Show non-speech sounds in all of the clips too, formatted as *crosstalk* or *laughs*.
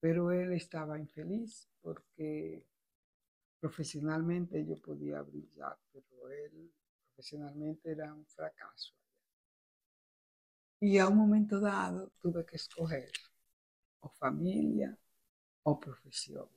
pero él estaba infeliz porque profesionalmente yo podía brillar, pero él profesionalmente era un fracaso. Y a un momento dado tuve que escoger o familia o profesión.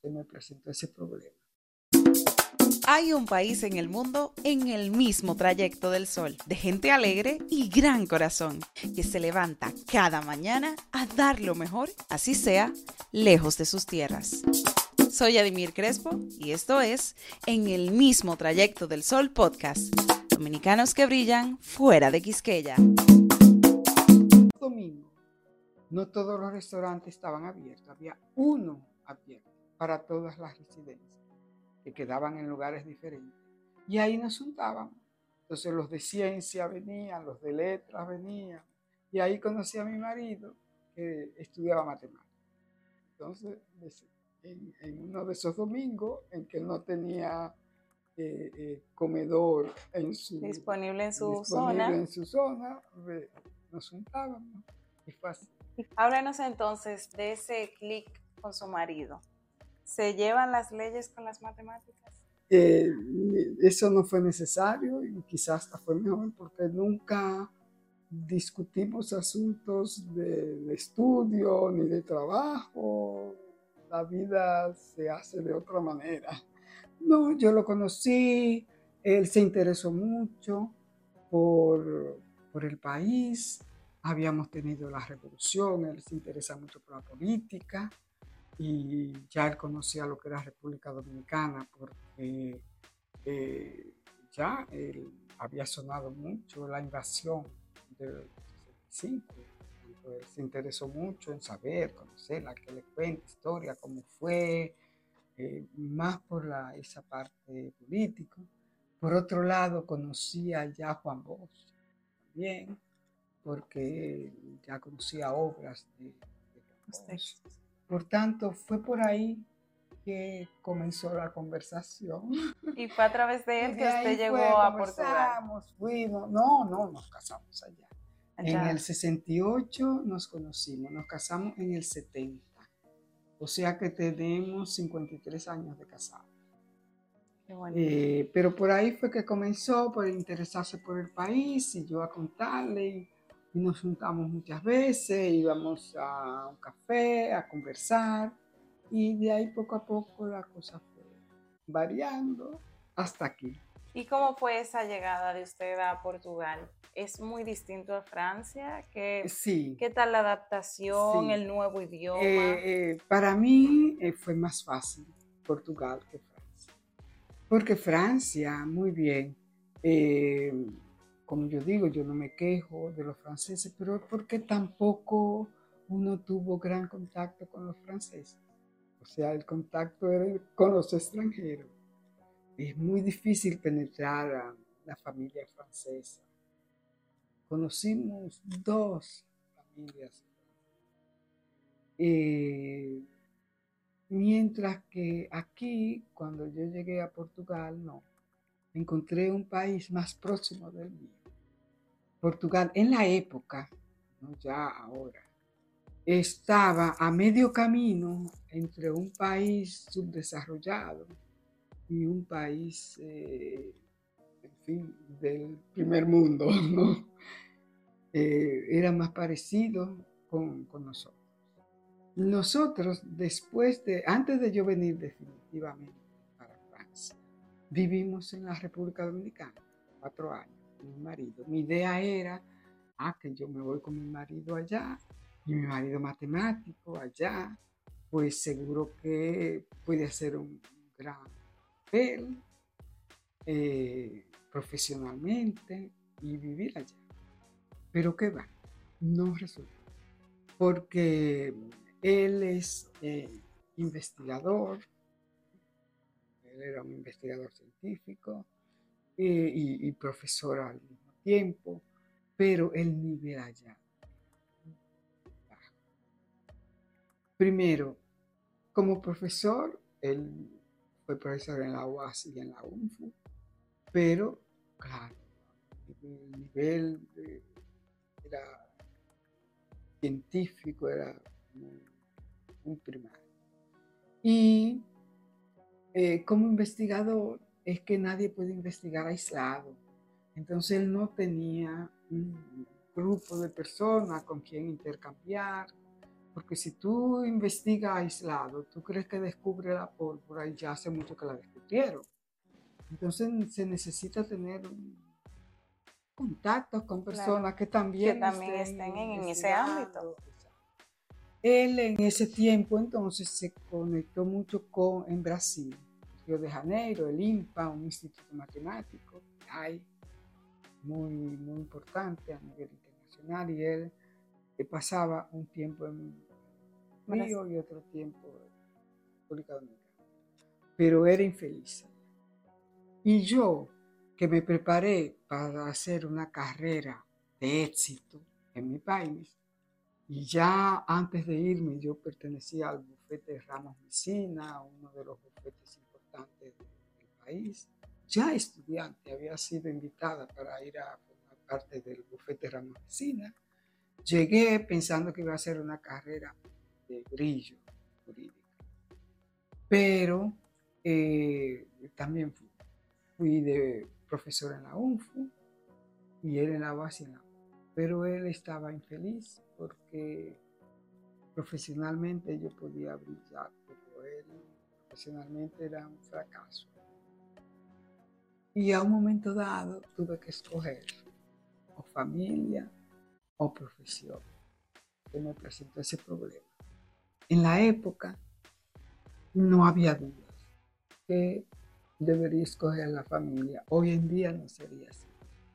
Se me presentó ese problema. Hay un país en el mundo en el mismo trayecto del sol, de gente alegre y gran corazón, que se levanta cada mañana a dar lo mejor, así sea, lejos de sus tierras. Soy Adimir Crespo y esto es En el mismo trayecto del sol podcast. Dominicanos que brillan fuera de Quisqueya. Domingo, no todos los restaurantes estaban abiertos, había uno abierto para todas las residencias que quedaban en lugares diferentes. Y ahí nos juntábamos. Entonces los de ciencia venían, los de letras venían. Y ahí conocí a mi marido que estudiaba matemáticas. Entonces, en, uno de esos domingos en que él no tenía eh, eh, comedor en su, disponible en su disponible zona, en su zona nos juntábamos y fue así. Háblanos entonces de ese clic con su marido. ¿Se llevan las leyes con las matemáticas? Eh, eso no fue necesario y quizás hasta fue mejor porque nunca discutimos asuntos de, estudio ni de trabajo. La vida se hace de otra manera. No, yo lo conocí, él se interesó mucho por, por el país, habíamos tenido la revolución, él se interesa mucho por la política y ya él conocía lo que era República Dominicana porque eh, ya él había sonado mucho la invasión del 65. Él se interesó mucho en saber, conocerla, que le cuente historia, cómo fue, eh, más por la, esa parte política. Por otro lado, conocía ya a Juan Bosch también, porque ya conocía obras de, de por tanto, fue por ahí que comenzó la conversación. *laughs* Y fue a través de él que usted llegó a Portugal. Fuimos, no, no, nos casamos allá. En el 68 nos conocimos, nos casamos en el 70. O sea que tenemos 53 años de casado. Qué bueno. Eh, pero por ahí fue que comenzó por interesarse por el país y yo a contarle y nos juntamos muchas veces, íbamos a un café a conversar y de ahí poco a poco la cosa fue variando hasta aquí. ¿Y cómo fue esa llegada de usted a Portugal? ¿Es muy distinto a Francia? ¿Qué, sí. ¿Qué tal la adaptación, el nuevo idioma? Eh, eh, para mí eh, fue más fácil Portugal que Francia. Porque Francia, muy bien, como yo digo, yo no me quejo de los franceses, pero porque tampoco uno tuvo gran contacto con los franceses. O sea, el contacto era con los extranjeros. Es muy difícil penetrar a la familia francesa. Conocimos dos familias. Eh, mientras que aquí, cuando yo llegué a Portugal, no encontré un país más próximo del mío. Portugal, en la época, no ya ahora, estaba a medio camino entre un país subdesarrollado y un país, eh, en fin, del primer mundo, ¿no? Eh, era más parecido con, con nosotros. Nosotros, después de, antes de yo venir definitivamente, Vivimos en la República Dominicana cuatro años con mi marido. Mi idea era, ah, que yo me voy con mi marido allá y mi marido matemático allá, pues seguro que puede hacer un gran papel eh, profesionalmente y vivir allá. Pero ¿qué va? No resulta. Porque él es eh, investigador, él era un investigador científico eh, y, profesor al mismo tiempo, pero el nivel allá. Primero, como profesor, él fue profesor en la UAS y en la UNFU, pero claro, el nivel era científico era muy un primario. Y eh, como investigador es que nadie puede investigar aislado. Entonces él no tenía un grupo de personas con quien intercambiar, porque si tú investigas aislado, tú crees que descubre la pólvora y ya hace mucho que la descubrieron. Entonces se necesita tener contactos con personas que también, estén, en, ese ámbito. Él en ese tiempo entonces se conectó mucho con en Brasil, Río de Janeiro, el INPA, un instituto matemático hay muy, muy importante a nivel internacional y él pasaba un tiempo en Río y otro tiempo en República Dominicana. Pero era infeliz. Y yo, que me preparé para hacer una carrera de éxito en mi país, y ya antes de irme yo pertenecía al bufete Ramos Mesina, uno de los bufetes importantes del país. Ya estudiante, había sido invitada para ir a formar parte del bufete Ramos Mesina. Llegué pensando que iba a hacer una carrera de brillo jurídico. Pero eh, también fui, de profesor en la UNFU y él en la base Pero él estaba infeliz porque profesionalmente yo podía brillar, pero él profesionalmente era un fracaso. Y a un momento dado tuve que escoger o familia o profesión. Que me presentó ese problema. En la época no había dudas que debería escoger la familia. Hoy en día no sería así.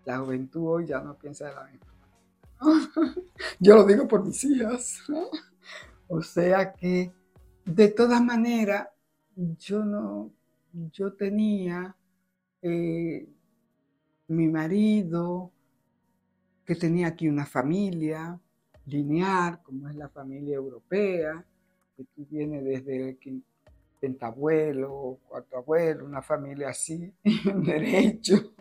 La juventud hoy ya no piensa de la misma. *laughs* Yo lo digo por mis hijas. O sea que, de todas maneras, yo no, yo tenía eh, mi marido, que tenía aquí una familia lineal, como es la familia europea, que tú vienes desde el pentabuelo, cuarto abuelo, una familia así, *laughs* en derecho,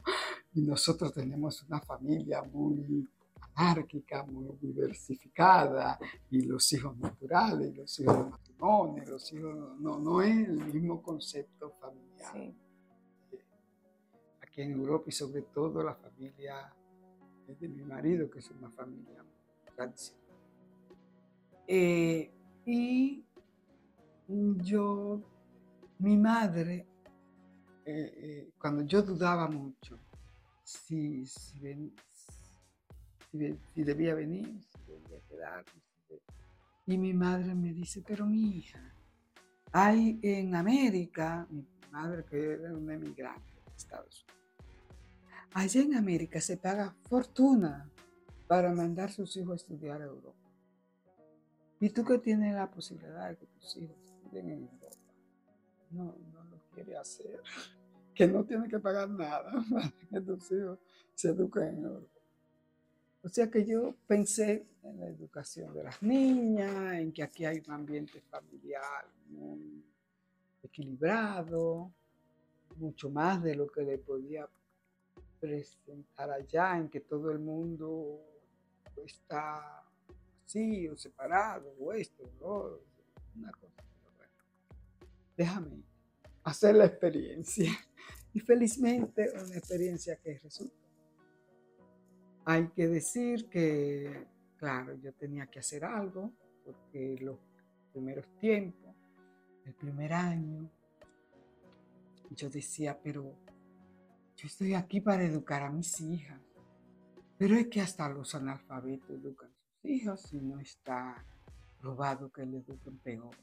y nosotros tenemos una familia muy anárquica, muy diversificada, y los hijos naturales, los hijos de matrimonio, los hijos, no, no es el mismo concepto familiar. Eh, aquí en Europa y sobre todo la familia de mi marido, que es una familia tradicional. Eh, y yo, mi madre, eh, eh, cuando yo dudaba mucho si, si, debía venir, si debía quedarme, y mi madre me dice, pero mi hija, hay en América, mi madre que era una emigrante de Estados Unidos, Allá en América se paga fortuna para mandar a sus hijos a estudiar a Europa. Y tú que tienes la posibilidad de que tus hijos estudien en Europa, no, no lo quiere hacer, *laughs* que no tiene que pagar nada *laughs* para que tus hijos se eduquen en Europa. O sea que yo pensé en la educación de las niñas, en que aquí hay un ambiente familiar muy equilibrado, mucho más de lo que le podía presentar allá en que todo el mundo está así o separado o esto, o una cosa. déjame hacer la experiencia. *laughs* Y felizmente una experiencia que resulta. Hay que decir que, claro, yo tenía que hacer algo porque los primeros tiempos, el primer año, yo decía, pero yo estoy aquí para educar a mis hijas. Pero es que hasta los analfabetos educan a sus hijos y no está probado que le eduquen peor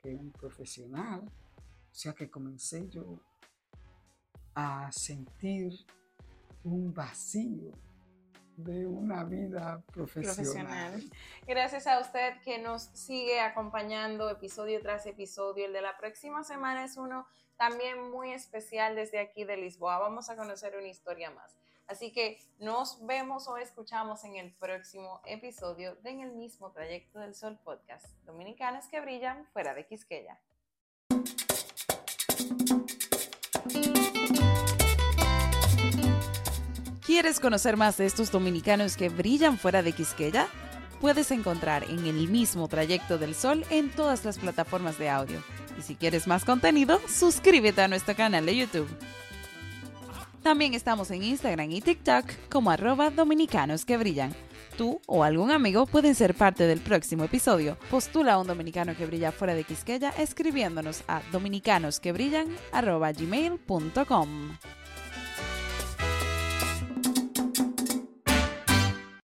que un profesional. O sea que comencé yo a sentir un vacío de una vida profesional. Gracias a usted que nos sigue acompañando episodio tras episodio. El de la próxima semana es uno también muy especial desde aquí de Lisboa. Vamos a conocer una historia más. Así que nos vemos o escuchamos en el próximo episodio de En el mismo trayecto del Sol podcast. Dominicanas que brillan fuera de Quisqueya. ¿Quieres conocer más de estos dominicanos que brillan fuera de Quisqueya? puedes encontrar en el mismo trayecto del sol en todas las plataformas de audio. Y si quieres más contenido, suscríbete a nuestro canal de YouTube. También estamos en Instagram y TikTok como arroba dominicanos que brillan. Tú o algún amigo pueden ser parte del próximo episodio. Postula a un dominicano que brilla fuera de Quisqueya escribiéndonos a dominicanosquebrillan.gmail.com